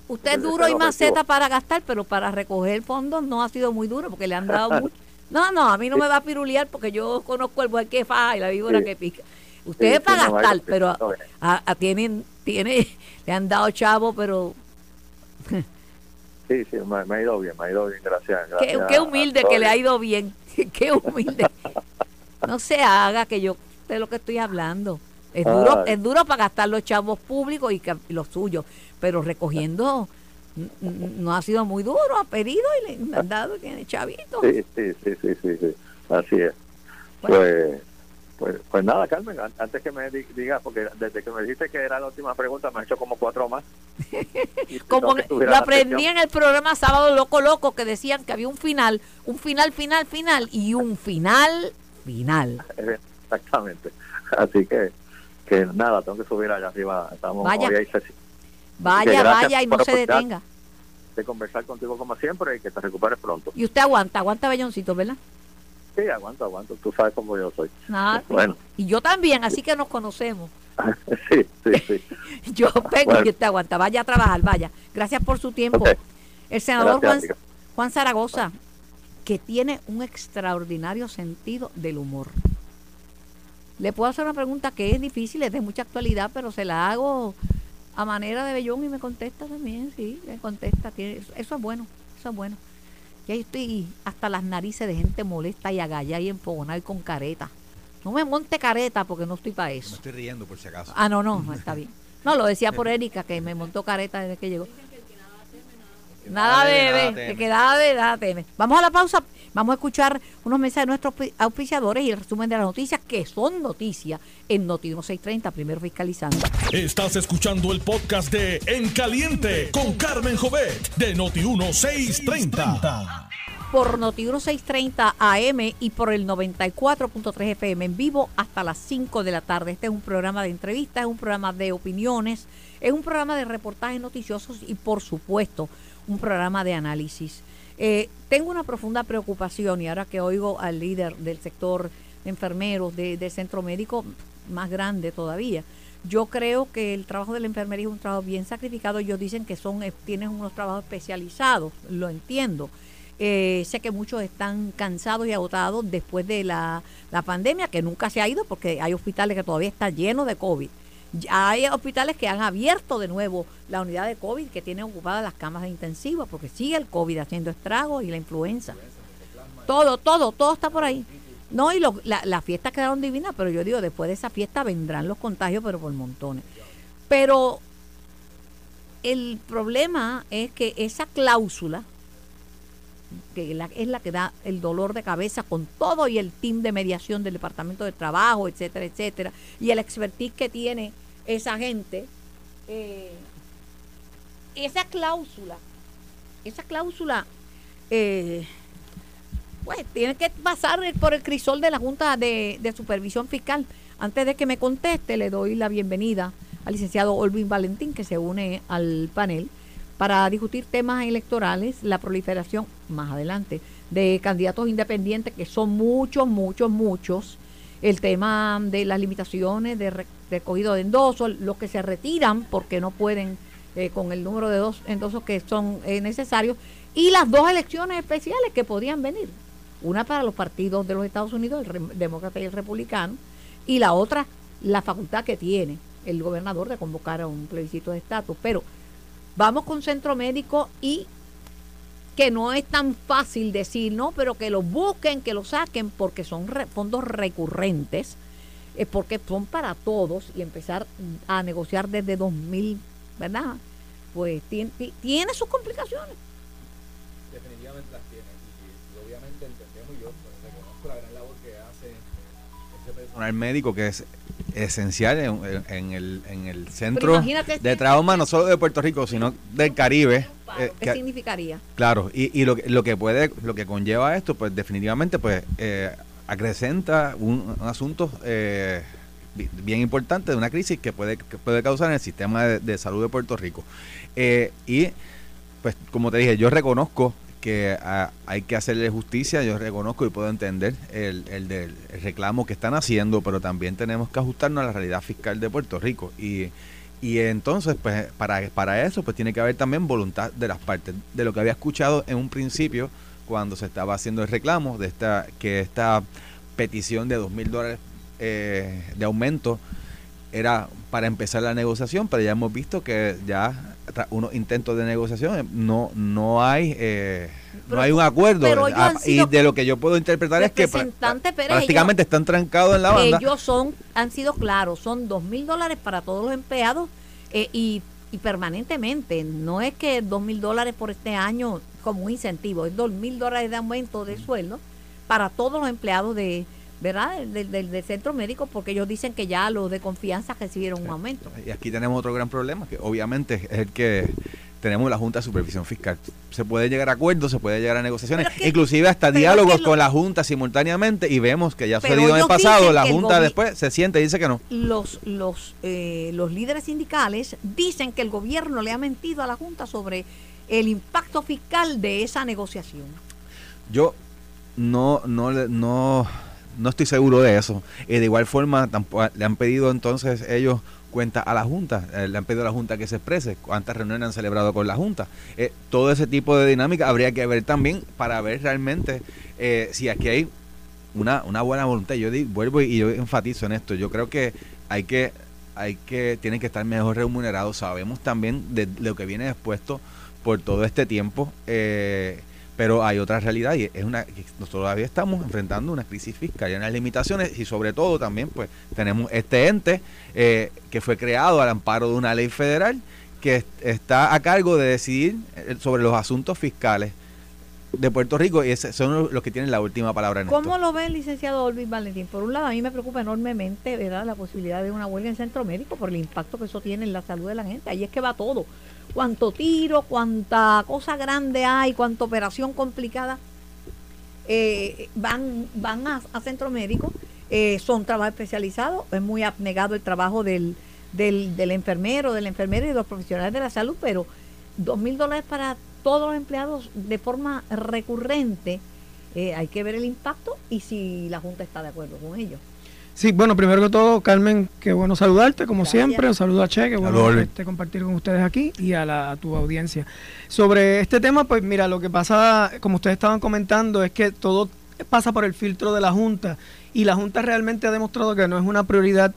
Speaker 2: Usted es duro
Speaker 3: es
Speaker 2: y maceta para gastar, pero para recoger fondos no ha sido muy duro porque le han dado [LAUGHS] mucho. No, no, a mí no me va a pirulear porque yo conozco el buen que faja y la víbora
Speaker 3: Sí.
Speaker 2: que pica. Ustedes
Speaker 3: Sí,
Speaker 2: para
Speaker 3: sí,
Speaker 2: gastar, pero
Speaker 3: no,
Speaker 2: a- a- tienen, tiene, [LAUGHS] le han dado chavo, pero
Speaker 3: Sí, sí, me, me ha ido bien, me ha ido bien, gracias. [LAUGHS]
Speaker 2: qué,
Speaker 3: gracias
Speaker 2: qué
Speaker 3: a
Speaker 2: humilde que le ha ido bien. Qué humilde. No se haga que yo sé lo que estoy hablando. Es duro, es duro para gastar los chavos públicos y los suyos, pero recogiendo no ha sido muy duro, ha pedido y le han dado tiene chavito.
Speaker 3: Sí, sí, sí, sí, sí, sí, así es. Pues, pues, pues nada, Carmen, an- antes que me di- digas, porque desde que me dijiste que era la última pregunta, me has hecho como cuatro más. [LAUGHS]
Speaker 2: Como lo aprendí en el programa Sábado Loco Loco que decían que había un final, un final, final, final y un final, final. [LAUGHS]
Speaker 3: Exactamente. Así que, que nada, tengo que subir allá arriba. Estamos
Speaker 2: Vaya.
Speaker 3: hoy
Speaker 2: Vaya, vaya y no se detenga.
Speaker 3: de conversar contigo como siempre y que te recuperes pronto.
Speaker 2: Y usted aguanta, aguanta belloncito, ¿verdad?
Speaker 3: Sí, aguanto, aguanto. Tú sabes cómo yo soy.
Speaker 2: Nada.
Speaker 3: Bueno,
Speaker 2: Y yo también, así que nos conocemos. [LAUGHS]
Speaker 3: sí, sí, sí. [LAUGHS]
Speaker 2: Yo pego
Speaker 3: Bueno.
Speaker 2: y usted aguanta. Vaya a trabajar, vaya. Gracias por su tiempo. El senador
Speaker 3: Gracias,
Speaker 2: Juan. Juan Zaragoza, que tiene un extraordinario sentido del humor. Le puedo hacer una pregunta que es difícil, es de mucha actualidad, pero se la hago a manera de bellón y me contesta también, sí, me contesta. Tiene, eso es bueno, eso es bueno. Ya estoy hasta las narices de gente molesta y agallada y empogonada y con careta. No me monte careta porque no estoy para
Speaker 4: Me
Speaker 2: eso.
Speaker 4: estoy riendo por si acaso.
Speaker 2: Ah, no, no, no, está [LAUGHS] bien. No, lo decía por Erika, que me montó careta desde que llegó. Nada bebe, el que nada bebe, nada teme. Vamos a la pausa, vamos a escuchar unos mensajes de nuestros auspiciadores y el resumen de las noticias, que son noticias en Noti 1630, primero fiscalizando.
Speaker 1: Estás escuchando el podcast de En Caliente con Carmen Jovet de Noti1630.
Speaker 2: Por Noti 1630 AM y por el 94.3 FM en vivo hasta las 5 de la tarde. Este es un programa de entrevistas, es un programa de opiniones, es un programa de reportajes noticiosos y por supuesto un programa de análisis. Eh, tengo una profunda preocupación y ahora que oigo al líder del sector de enfermeros de- del centro médico más grande todavía, yo creo que el trabajo de la enfermería es un trabajo bien sacrificado. Ellos dicen que son eh, tienen unos trabajos especializados, lo entiendo. Eh, sé que muchos están cansados y agotados después de la, la pandemia, que nunca se ha ido porque hay hospitales que todavía están llenos de COVID. Ya Hay hospitales que han abierto de nuevo la unidad de COVID, que tienen ocupadas las camas de porque sigue el COVID haciendo estragos y la influenza. Todo, todo, todo está por ahí. No, y lo- la- las fiestas quedaron divinas, pero yo digo, después de esa fiesta vendrán los contagios, pero por montones. Pero el problema es que esa cláusula, que la- es la que da el dolor de cabeza con todo y el team de mediación del Departamento de Trabajo, etcétera, etcétera, y el expertise que tiene esa gente, eh, esa cláusula, esa cláusula, eh, pues tiene que pasar por el crisol de la Junta de, de Supervisión Fiscal. Antes de que me conteste, le doy la bienvenida al licenciado Olvin Valentín, que se une al panel para discutir temas electorales, la proliferación, más adelante, de candidatos independientes, que son muchos, muchos, muchos, el tema de las limitaciones de recogido de endosos, los que se retiran porque no pueden eh, con el número de dos endosos que son eh, necesarios, y las dos elecciones especiales que podían venir. Una para los partidos de los Estados Unidos, el demócrata y el republicano, y la otra, la facultad que tiene el gobernador de convocar a un plebiscito de estatus. Pero vamos con centro médico y que no es tan fácil decir, no, pero que lo busquen, que lo saquen, porque son fondos recurrentes, eh, porque son para todos y empezar a negociar desde 2000, ¿verdad? Pues tiene, ti- tiene sus complicaciones.
Speaker 4: Definitivamente las tiene. Y, obviamente entendemos yo, reconozco la gran labor que hace ese personal médico que es esencial en, en- en el, en el centro de trauma no solo de Puerto Rico, sino del Caribe. eh,
Speaker 2: ¿Qué
Speaker 4: que-
Speaker 2: significaría?
Speaker 4: Claro, y, y lo, que- lo que puede, lo que conlleva esto, pues definitivamente, pues eh, acrecenta un, un asunto eh, bien importante de una crisis que puede, que puede causar en el sistema de, salud de Puerto Rico. Eh, y pues como te dije, yo reconozco que ah, hay que hacerle justicia, yo reconozco y puedo entender el, el, del reclamo que están haciendo, pero también tenemos que ajustarnos a la realidad fiscal de Puerto Rico. Y, y entonces, pues para, para eso, pues tiene que haber también voluntad de las partes. De lo que había escuchado en un principio, cuando se estaba haciendo el reclamo, de esta que esta petición de dos mil dólares eh, de aumento era para empezar la negociación, pero ya hemos visto que ya unos intentos de negociación eh, no no hay eh, no hay un acuerdo. ah, y de lo que yo puedo interpretar es que prácticamente están trancados en la banda.
Speaker 2: ellos son han sido claros son dos mil dólares para todos los empleados y, y, permanentemente. No es que dos mil dólares por este año como un incentivo es dos mil dólares de aumento de sueldo para todos los empleados de ¿verdad? Del, del, centro médico, porque ellos dicen que ya los de confianza recibieron un aumento.
Speaker 4: Y aquí tenemos otro gran problema, que obviamente es el que tenemos la Junta de Supervisión Fiscal. Se puede llegar a acuerdos, se puede llegar a negociaciones, inclusive hasta diálogos con la Junta simultáneamente y vemos que ya ha sucedido en el pasado, la Junta después se siente y dice que no.
Speaker 2: Los, los, eh, los líderes sindicales dicen que el gobierno le ha mentido a la Junta sobre el impacto fiscal de esa negociación.
Speaker 4: Yo no, no, no no estoy seguro de eso. Y de igual forma, le han pedido entonces ellos cuenta a la Junta, eh, le han pedido a la Junta que se exprese, cuántas reuniones han celebrado con la Junta. Eh, todo ese tipo de dinámica habría que ver también para ver realmente eh, si aquí hay una, una buena voluntad. Yo vuelvo y yo enfatizo en esto. Yo creo que hay que, hay que, tienen que estar mejor remunerados. Sabemos también de lo que viene expuesto por todo este tiempo. Eh, pero hay otra realidad y es una que todavía estamos enfrentando una crisis fiscal y unas limitaciones y sobre todo también pues tenemos este ente eh, que fue creado al amparo de una ley federal que está a cargo de decidir eh, sobre los asuntos fiscales de Puerto Rico y son los que tienen la última palabra en
Speaker 2: ¿Cómo lo ve el licenciado Olvis Valentín? Por un lado, a mí me preocupa enormemente ¿verdad? la posibilidad de una huelga en centro médico por el impacto que eso tiene en la salud de la gente. Ahí es que va todo cuánto tiro, cuánta cosa grande hay, cuánta operación complicada eh, van, van a, centro médico. Eh, son trabajos especializados, es muy abnegado el trabajo del, del, del enfermero, del enfermero y de los profesionales de la salud, pero dos mil dólares para todos los empleados de forma recurrente, eh, hay que ver el impacto y si la Junta está de acuerdo con ello.
Speaker 5: Sí, bueno, primero que todo, Carmen, qué bueno saludarte, como siempre. Un saludo a Che, qué bueno este, compartir con ustedes aquí y a, la, tu audiencia. Sobre este tema, pues mira, lo que pasa, como ustedes estaban comentando, es que todo pasa por el filtro de la Junta y la Junta realmente ha demostrado que no es una prioridad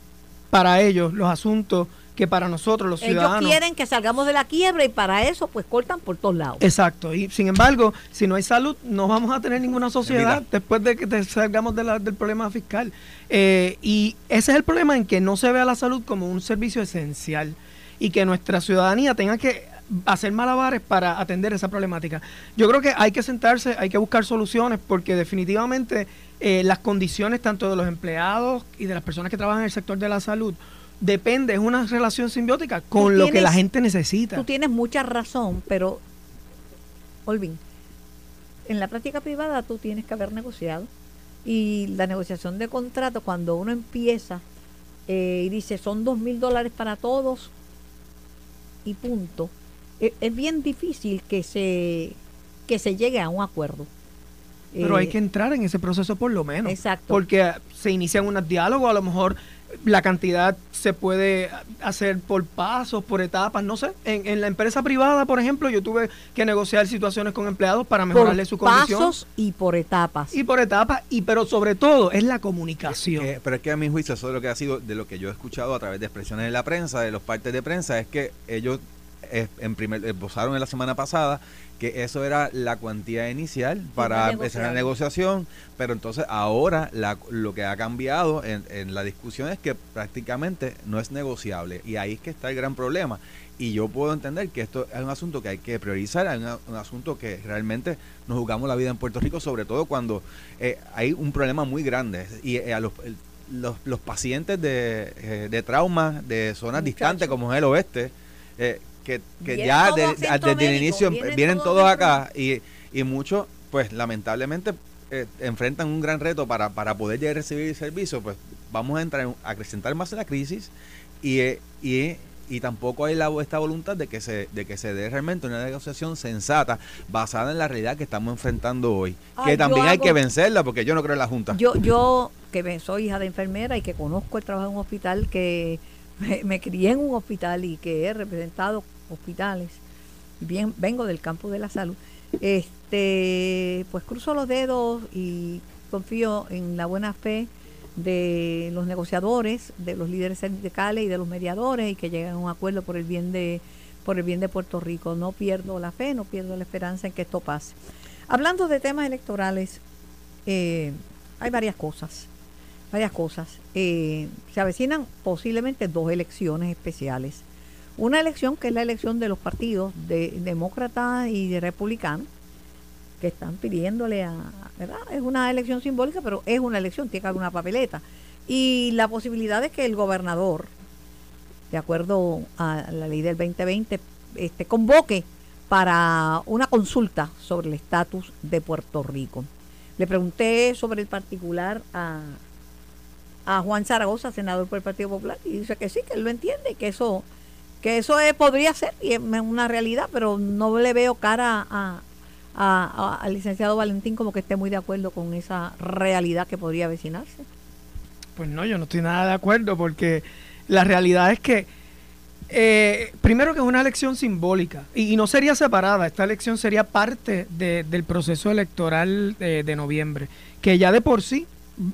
Speaker 5: para ellos los asuntos que para nosotros los ciudadanos...
Speaker 2: Ellos quieren que salgamos de la quiebra y para eso pues cortan por todos lados.
Speaker 5: Exacto, y sin embargo, si no hay salud, no vamos a tener ninguna sociedad después de que salgamos del problema fiscal. Eh, y ese es el problema en que no se ve a la salud como un servicio esencial y que nuestra ciudadanía tenga que hacer malabares para atender esa problemática. Yo creo que hay que sentarse, hay que buscar soluciones porque definitivamente eh, las condiciones tanto de los empleados y de las personas que trabajan en el sector de la salud depende, es una relación simbiótica con lo que la gente necesita.
Speaker 2: Tú tienes mucha razón, pero, Olvin, en la práctica privada tú tienes que haber negociado. Y la negociación de contrato, cuando uno empieza eh, y dice son dos mil dólares para todos y punto, e, es, bien difícil que se, que se llegue a un acuerdo.
Speaker 5: Pero hay eh, que entrar en ese proceso por lo menos.
Speaker 2: Exacto.
Speaker 5: Porque se inician unos diálogos, a lo mejor la cantidad se puede hacer por pasos, por etapas, no sé. En, en, la empresa privada, por ejemplo, yo tuve que negociar situaciones con empleados para mejorarle su condición.
Speaker 2: Por pasos y por etapas.
Speaker 5: Y por etapas, y pero sobre todo es la comunicación.
Speaker 4: pero es que a mi juicio, eso es lo que ha sido, de lo que yo he escuchado a través de expresiones de la prensa, de los partes de prensa, es que ellos eh, en primer, esbozaron en la semana pasada que eso era la cuantía inicial para empezar la negociación, pero entonces ahora lo que ha cambiado en, la discusión es que prácticamente no es negociable y ahí es que está el gran problema. Y yo puedo entender que esto es un asunto que hay que priorizar, es un, asunto que realmente nos jugamos la vida en Puerto Rico, sobre todo cuando eh, hay un problema muy grande y eh, a los, los, pacientes de, eh, de trauma de zonas distantes como es el oeste, eh, que, ya desde el inicio vienen, todos acá y, y muchos, pues lamentablemente, eh, enfrentan un gran reto para, para poder llegar a recibir el servicio, pues vamos a entrar a acrecentar más la crisis y, y y tampoco hay la, esta voluntad de que se de que se dé realmente una negociación sensata basada en la realidad que estamos enfrentando hoy que también hay que vencerla porque yo no creo en la junta.
Speaker 2: Yo yo que soy hija de enfermera y que conozco el trabajo en un hospital que me, crié en un hospital y que he representado hospitales bien vengo del campo de la salud este pues cruzo los dedos y confío en la buena fe de los negociadores, de los líderes sindicales y de los mediadores y que lleguen a un acuerdo por el bien de por el bien de Puerto Rico. No pierdo la fe, no pierdo la esperanza en que esto pase. Hablando de temas electorales, eh, hay varias cosas, varias cosas. Eh, se avecinan posiblemente dos elecciones especiales. Una elección que es la elección de los partidos de demócratas y de republicanos, que están pidiéndole a, ¿verdad? Es una elección simbólica, pero es una elección, tiene que haber una papeleta. Y la posibilidad de que el gobernador, de acuerdo a la ley del 2020, este, convoque para una consulta sobre el estatus de Puerto Rico. Le pregunté sobre el particular a, a Juan Zaragoza, senador por el Partido Popular, y dice que sí, que él lo entiende, que eso que eso podría ser y es una realidad, pero no le veo cara a, al licenciado Valentín como que esté muy de acuerdo con esa realidad que podría avecinarse.
Speaker 5: Pues no, yo no estoy nada de acuerdo porque la realidad es que eh, primero que es una elección simbólica y, no sería separada, esta elección sería parte del proceso electoral de noviembre, que ya de por sí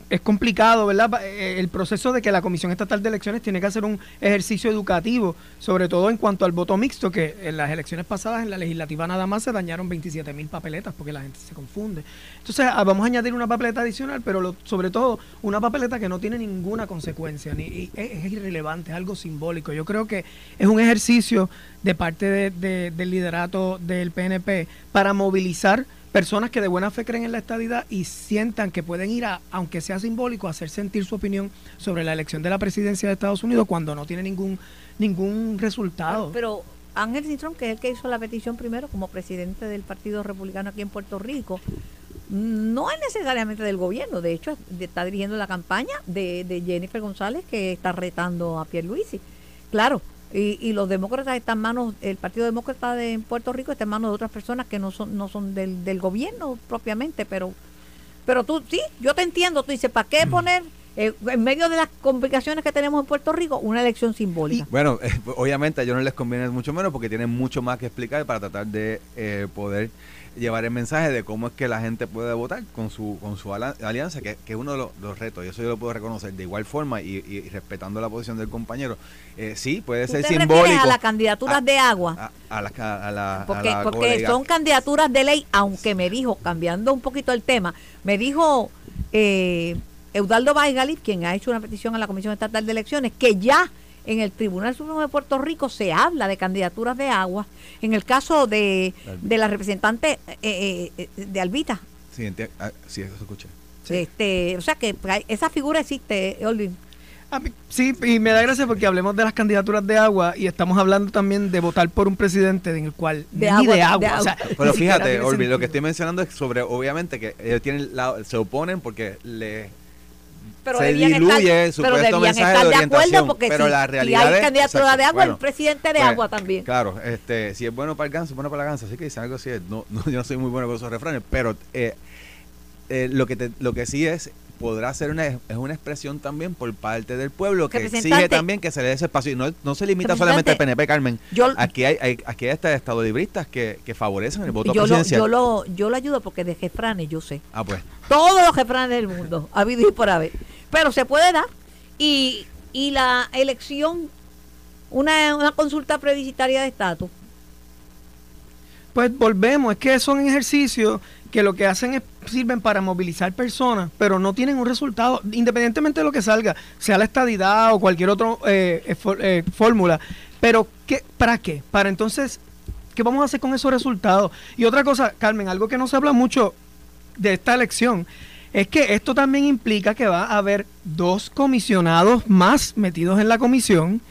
Speaker 5: es complicado, ¿verdad? Eh, el proceso de que la Comisión Estatal de Elecciones tiene que hacer un ejercicio educativo, sobre todo en cuanto al voto mixto, que en las elecciones pasadas en la legislativa nada más se dañaron 27 mil papeletas porque la gente se confunde. Entonces ah, vamos a añadir una papeleta adicional, pero sobre todo una papeleta que no tiene ninguna consecuencia, ni, es, irrelevante, es algo simbólico. Yo creo que es un ejercicio de parte del liderato del PNP para movilizar personas que de buena fe creen en la estadidad y sientan que pueden ir a, aunque sea simbólico, a hacer sentir su opinión sobre la elección de la presidencia de Estados Unidos cuando no tiene ningún ningún resultado.
Speaker 2: Pero, Ángel Cintrón, que es el que hizo la petición primero como presidente del Partido Republicano aquí en Puerto Rico, no es necesariamente del gobierno, de hecho está dirigiendo la campaña de, de Jennifer González que está retando a Pierre Luisi. Claro, y, y, los demócratas están en manos, el Partido Demócrata de Puerto Rico está en manos de otras personas que no son, no son del, del gobierno propiamente, pero, pero tú, sí, yo te entiendo, tú dices, ¿para qué poner eh, en medio de las complicaciones que tenemos en Puerto Rico, una elección simbólica.
Speaker 4: bueno, eh, obviamente a ellos no les conviene mucho menos porque tienen mucho más que explicar para tratar de eh, poder llevar el mensaje de cómo es que la gente puede votar con su con su alianza, que, que es uno de los, retos, y eso yo lo puedo reconocer de igual forma y, respetando la posición del compañero. Eh, sí, puede ser simbólico.
Speaker 2: a las candidaturas de agua?
Speaker 4: A, la,
Speaker 2: porque, porque son candidaturas de ley, aunque me dijo, cambiando un poquito el tema, me dijo eh, Eudaldo Baigalip, quien ha hecho una petición a la Comisión Estatal de Elecciones, que ya en el Tribunal Supremo de Puerto Rico se habla de candidaturas de agua. En el caso de, de la representante eh, eh, de Albita.
Speaker 4: Sí, ah, sí, eso se escucha.
Speaker 2: Este, o sea que esa figura existe, Olvin.
Speaker 5: Sí, y me da gracia porque hablemos de las candidaturas de agua y estamos hablando también de votar por un presidente en el cual
Speaker 2: de agua, de agua.
Speaker 4: Pero fíjate, Olvin, lo que estoy mencionando es sobre, obviamente, que ellos tienen se oponen porque le
Speaker 2: pero se diluye
Speaker 4: estar, pero debían estar de, acuerdo porque
Speaker 2: pero
Speaker 4: la realidad
Speaker 2: hay candidatura de agua, el presidente de pues, agua también.
Speaker 4: Claro, este, si es bueno para el ganso, es bueno para la gansa, así que dicen algo así, no, [LAUGHS] no, yo no soy muy bueno con esos refranes, pero eh, eh, lo que te, lo que sí es podrá ser una, es una expresión también por parte del pueblo que exige también que se le dé ese espacio. Y no, no se limita solamente al PNP, Carmen. aquí hay, hay aquí hay hasta estado libristas que, que favorecen el voto
Speaker 2: yo
Speaker 4: presidencial.
Speaker 2: Lo, yo, lo, yo lo ayudo porque de jefranes yo sé.
Speaker 4: Ah, pues.
Speaker 2: Todos los jefranes del mundo, ha [LAUGHS] habido y por haber. Pero se puede dar. Y, y la elección, una, una consulta plebiscitaria de estatus.
Speaker 5: Pues volvemos, es que son ejercicios que lo que hacen es sirven para movilizar personas, pero no tienen un resultado, independientemente de lo que salga, sea la estadidad o cualquier otra eh, eh, eh, fórmula. Pero, ¿qué, ¿para qué? Para entonces, ¿qué vamos a hacer con esos resultados? Y otra cosa, Carmen, algo que no se habla mucho de esta elección, es que esto también implica que va a haber dos comisionados más metidos en la comisión,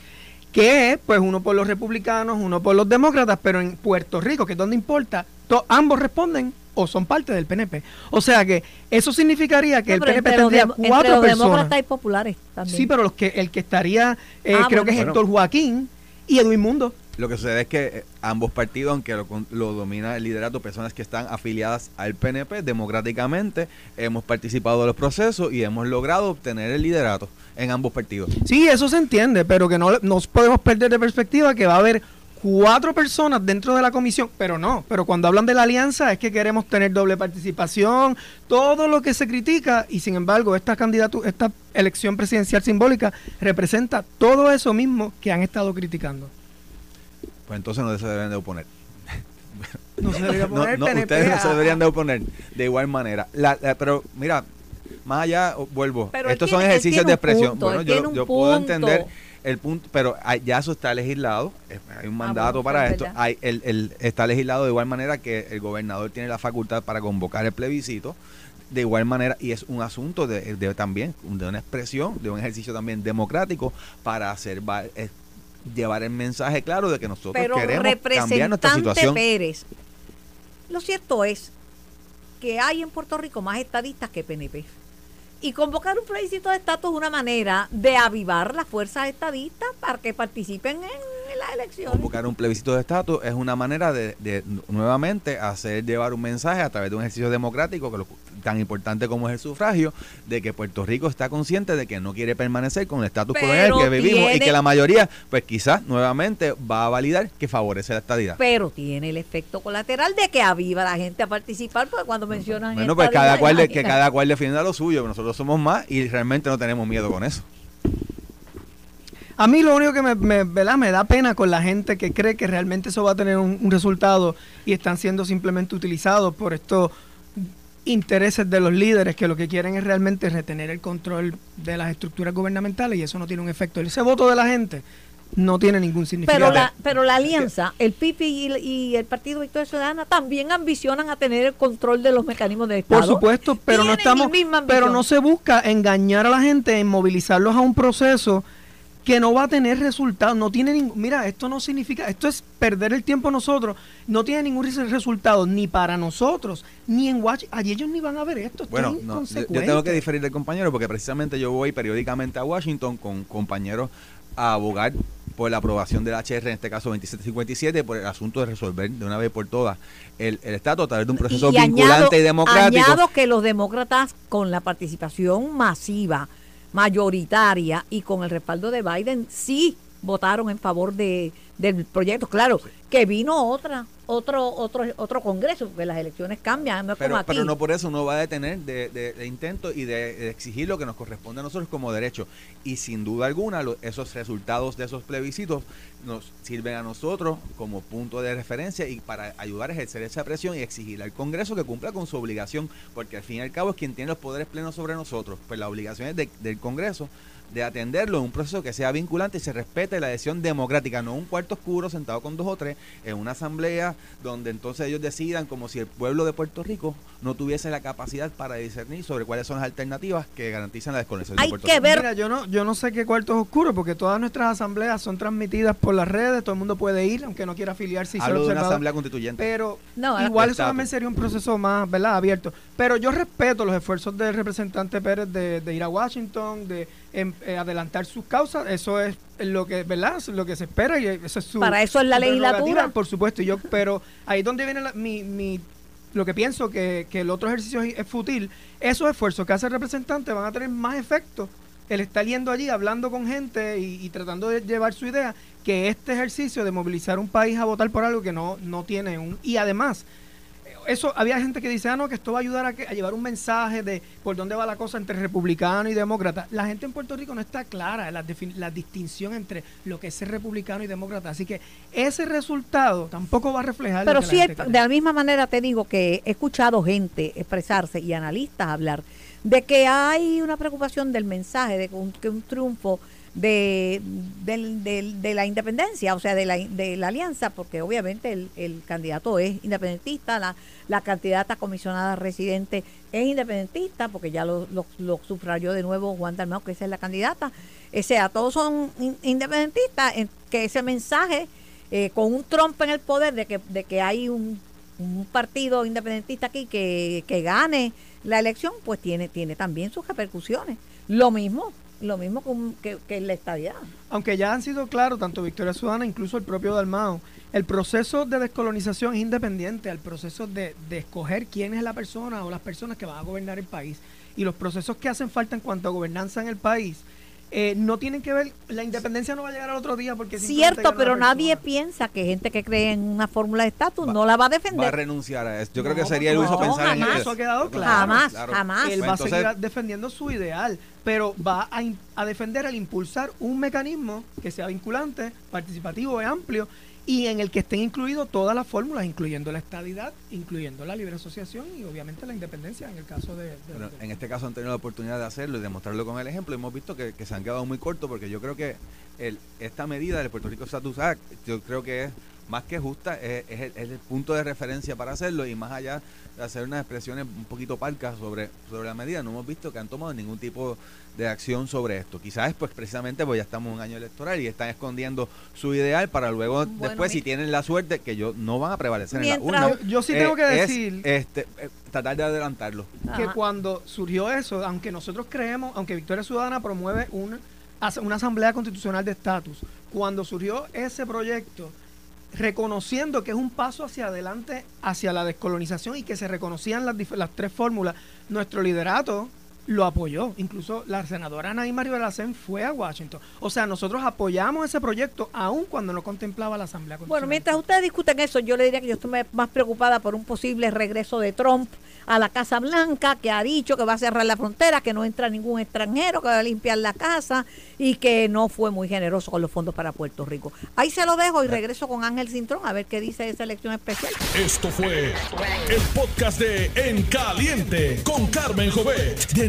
Speaker 5: que es pues uno por los republicanos, uno por los demócratas, pero en Puerto Rico, que es donde importa, ambos responden o son parte del PNP. O sea que eso significaría que
Speaker 2: No,
Speaker 5: el PNP
Speaker 2: entre los
Speaker 5: tendría
Speaker 2: entre
Speaker 5: cuatro
Speaker 2: los
Speaker 5: personas.
Speaker 2: demócratas y populares también.
Speaker 5: Sí, pero los que, el que estaría, eh,
Speaker 2: Ah,
Speaker 5: creo
Speaker 2: bueno.
Speaker 5: que es. Héctor Joaquín y Edwin Mundo.
Speaker 4: Lo que sucede es que eh, ambos partidos, aunque lo, con- lo domina el liderato, personas que están afiliadas al PNP, democráticamente hemos participado de los procesos y hemos logrado obtener el liderato en ambos partidos.
Speaker 5: Sí, eso se entiende, pero que no nos podemos perder de perspectiva que va a haber cuatro personas dentro de la comisión, pero no, pero cuando hablan de la alianza es que queremos tener doble participación, todo lo que se critica y sin embargo esta candidatura, esta elección presidencial simbólica representa todo eso mismo que han estado criticando.
Speaker 4: Pues entonces no se deben de oponer.
Speaker 5: No se debería [LAUGHS]
Speaker 4: No,
Speaker 5: poner
Speaker 4: no,
Speaker 5: PNP
Speaker 4: ustedes no se deberían de oponer de igual manera. La- la- pero mira, más allá, o- vuelvo,
Speaker 2: Pero
Speaker 4: estos
Speaker 2: tiene-
Speaker 4: son ejercicios de expresión.
Speaker 2: punto,
Speaker 4: bueno, yo, yo puedo
Speaker 2: punto.
Speaker 4: entender el punto, pero ya eso está legislado, hay un
Speaker 2: Ah,
Speaker 4: mandato
Speaker 2: bueno,
Speaker 4: para
Speaker 2: es
Speaker 4: esto, hay el, el- está legislado de igual manera que el gobernador tiene la facultad para convocar el plebiscito, de igual manera, y es un asunto de, de también, de una expresión, de un ejercicio también democrático para hacer va- llevar el mensaje claro de que nosotros
Speaker 2: pero
Speaker 4: queremos cambiar nuestra situación.
Speaker 2: Pérez, lo cierto es que hay en Puerto Rico más estadistas que PNP. Y convocar un plebiscito de estatus es una manera de avivar las fuerzas estadistas para que participen en, en las elecciones.
Speaker 4: Convocar un plebiscito de estatus es una manera de, de nuevamente hacer llevar un mensaje a través de un ejercicio democrático que lo- tan importante como es el sufragio, de que Puerto Rico está consciente de que no quiere permanecer con el estatus colonial que vivimos y que la mayoría, pues quizás nuevamente va a validar que favorece la estadidad.
Speaker 2: Pero tiene el efecto colateral de que aviva a la gente a participar, porque cuando mencionan
Speaker 4: Bueno, pues cada cual, de- que cada cual defienda lo suyo, nosotros somos más y realmente no tenemos miedo con eso.
Speaker 5: A mí lo único que me, me, ¿verdad? me da pena con la gente que cree que realmente eso va a tener un, un resultado y están siendo simplemente utilizados por estos intereses de los líderes que lo que quieren es realmente retener el control de las estructuras gubernamentales y eso no tiene un efecto. Ese voto de la gente no tiene ningún significado.
Speaker 2: Pero la, pero la alianza, el PIB y, el- y el Partido Victoria Ciudadana también ambicionan a tener el control de los mecanismos de Estado.
Speaker 5: Por supuesto, pero no estamos, pero no se busca engañar a la gente, en movilizarlos a un proceso que no va a tener resultados, no tiene ningún, mira, esto no significa, esto es perder el tiempo nosotros, no tiene ningún res- resultado ni para nosotros, ni en Washington, allí ellos ni van a ver esto, esto
Speaker 4: Bueno,
Speaker 5: es
Speaker 4: no, yo, tengo que diferir del compañero porque precisamente yo voy periódicamente a Washington con compañeros a abogar por la aprobación del HR, en este caso 2757, por el asunto de resolver de una vez por todas el, el estatus a través de un proceso
Speaker 2: Y- y
Speaker 4: vinculante
Speaker 2: añado-
Speaker 4: y democrático.
Speaker 2: Añado que los demócratas, con la participación masiva, mayoritaria y con el respaldo de Biden, sí votaron en favor de, del proyecto. Claro, que vino otra, otro, otro, otro congreso, porque las elecciones cambian, no es como
Speaker 4: Pero,
Speaker 2: aquí.
Speaker 4: pero no por eso uno va a detener de, de- de intento y de, de exigir lo que nos corresponde a nosotros como derecho. Y sin duda alguna, lo- esos resultados de esos plebiscitos nos sirven a nosotros como punto de referencia y para ayudar a ejercer esa presión y exigir al Congreso que cumpla con su obligación, porque al fin y al cabo es quien tiene los poderes plenos sobre nosotros. Pues la obligación es de- del Congreso de atenderlo en un proceso que sea vinculante y se respete la decisión democrática, no un cuarto oscuro sentado con dos o tres en una asamblea donde entonces ellos decidan como si el pueblo de Puerto Rico no tuviese la capacidad para discernir sobre cuáles son las alternativas que garantizan la desconexión
Speaker 2: Hay
Speaker 4: de Puerto
Speaker 2: que
Speaker 4: Rico.
Speaker 2: ver-
Speaker 5: Mira, yo no, yo no sé qué cuarto es oscuro, porque todas nuestras asambleas son transmitidas por las redes, todo el mundo puede ir, aunque no quiera afiliarse y ser
Speaker 4: Hablo de una asamblea constituyente.
Speaker 5: Pero
Speaker 2: No,
Speaker 5: igual eso también sería un proceso más, ¿verdad? Abierto. Pero yo respeto los esfuerzos del representante Pérez de, de ir a Washington, de em, eh, adelantar sus causas. Eso es lo que, ¿verdad? Lo que se espera y eso es su.
Speaker 2: Para eso es la legislatura.
Speaker 5: Por supuesto. Y yo, pero ahí es donde viene la- mi, mi lo que pienso que, que el otro ejercicio es, es fútil. Esos esfuerzos que hace el representante van a tener más efecto el estar yendo allí hablando con gente y, y tratando de llevar su idea que este ejercicio de movilizar un país a votar por algo que no, no tiene un... Y además, eso había gente que dice, ah, no, que esto va a ayudar a, que- a llevar un mensaje de por dónde va la cosa entre republicano y demócrata. La gente en Puerto Rico no está clara la, distinción entre lo que es ser republicano y demócrata. Así que ese resultado tampoco va a reflejar...
Speaker 2: Pero sí,
Speaker 5: cree.
Speaker 2: de la misma manera te digo que he escuchado gente expresarse y analistas hablar de que hay una preocupación del mensaje, de que un, que un triunfo de, del- de la independencia, o sea, de la, de la alianza, porque obviamente el, el candidato es independentista, la, la candidata comisionada residente es independentista, porque ya lo, lo, lo subrayó de nuevo Juan Dalmau, que esa es la candidata. O sea, todos son in- independentistas, en que ese mensaje, eh, con un trompo en el poder de que, de que hay un un partido independentista aquí que, que gane la elección, pues tiene, tiene también sus repercusiones. Lo mismo, lo mismo que, que, la estadía.
Speaker 5: Aunque ya han sido claros, tanto Victoria Ciudadana, incluso el propio Dalmao, el proceso de descolonización es independiente al proceso de, de escoger quién es la persona o las personas que van a gobernar el país. Y los procesos que hacen falta en cuanto a gobernanza en el país eh, no tienen que ver, la independencia no va a llegar al otro día porque...
Speaker 2: Cierto, pero nadie piensa que gente que cree en una fórmula de estatus no la va a defender.
Speaker 4: Va a renunciar a eso. Yo creo que sería el uso pensar
Speaker 2: jamás,
Speaker 4: en
Speaker 5: eso. ha quedado claro.
Speaker 2: Jamás, jamás.
Speaker 5: Él va a seguir defendiendo su ideal, pero va a, a defender al impulsar un mecanismo que sea vinculante, participativo y amplio y en el que estén incluidos todas las fórmulas, incluyendo la estadidad, incluyendo la libre asociación y obviamente la independencia en el caso de...
Speaker 4: en este caso han tenido la oportunidad de hacerlo y demostrarlo con el ejemplo. Hemos visto que, se han quedado muy cortos porque yo creo que el, esta medida del Puerto Rico Status Act, yo creo que es más que justa, es, el, punto de referencia para hacerlo y más allá de hacer unas expresiones un poquito parcas sobre, sobre la medida, no hemos visto que han tomado ningún tipo de acción sobre esto. Quizás pues precisamente pues ya estamos en un año electoral y están escondiendo su ideal para luego después si tienen la suerte que yo no van a prevalecer en la urna.
Speaker 5: Yo, sí tengo que eh, decir
Speaker 4: este eh, tratar de adelantarlo.
Speaker 5: Que cuando surgió eso, aunque nosotros creemos, aunque Victoria Ciudadana promueve una una asamblea constitucional de estatus, cuando surgió ese proyecto reconociendo que es un paso hacia adelante hacia la descolonización y que se reconocían las, las tres fórmulas, nuestro liderato lo apoyó. Incluso la senadora Naima Rivera fue a Washington. O sea, nosotros apoyamos ese proyecto aún cuando no contemplaba la Asamblea
Speaker 2: Bueno, mientras ustedes discuten eso, yo le diría que yo estoy más preocupada por un posible regreso de Trump a la Casa Blanca, que ha dicho que va a cerrar la frontera, que no entra ningún extranjero, que va a limpiar la casa y que no fue muy generoso con los fondos para Puerto Rico. Ahí se lo dejo y regreso con Ángel Cintrón a ver qué dice esa elección especial.
Speaker 1: Esto fue el podcast de En Caliente con Carmen Jovet de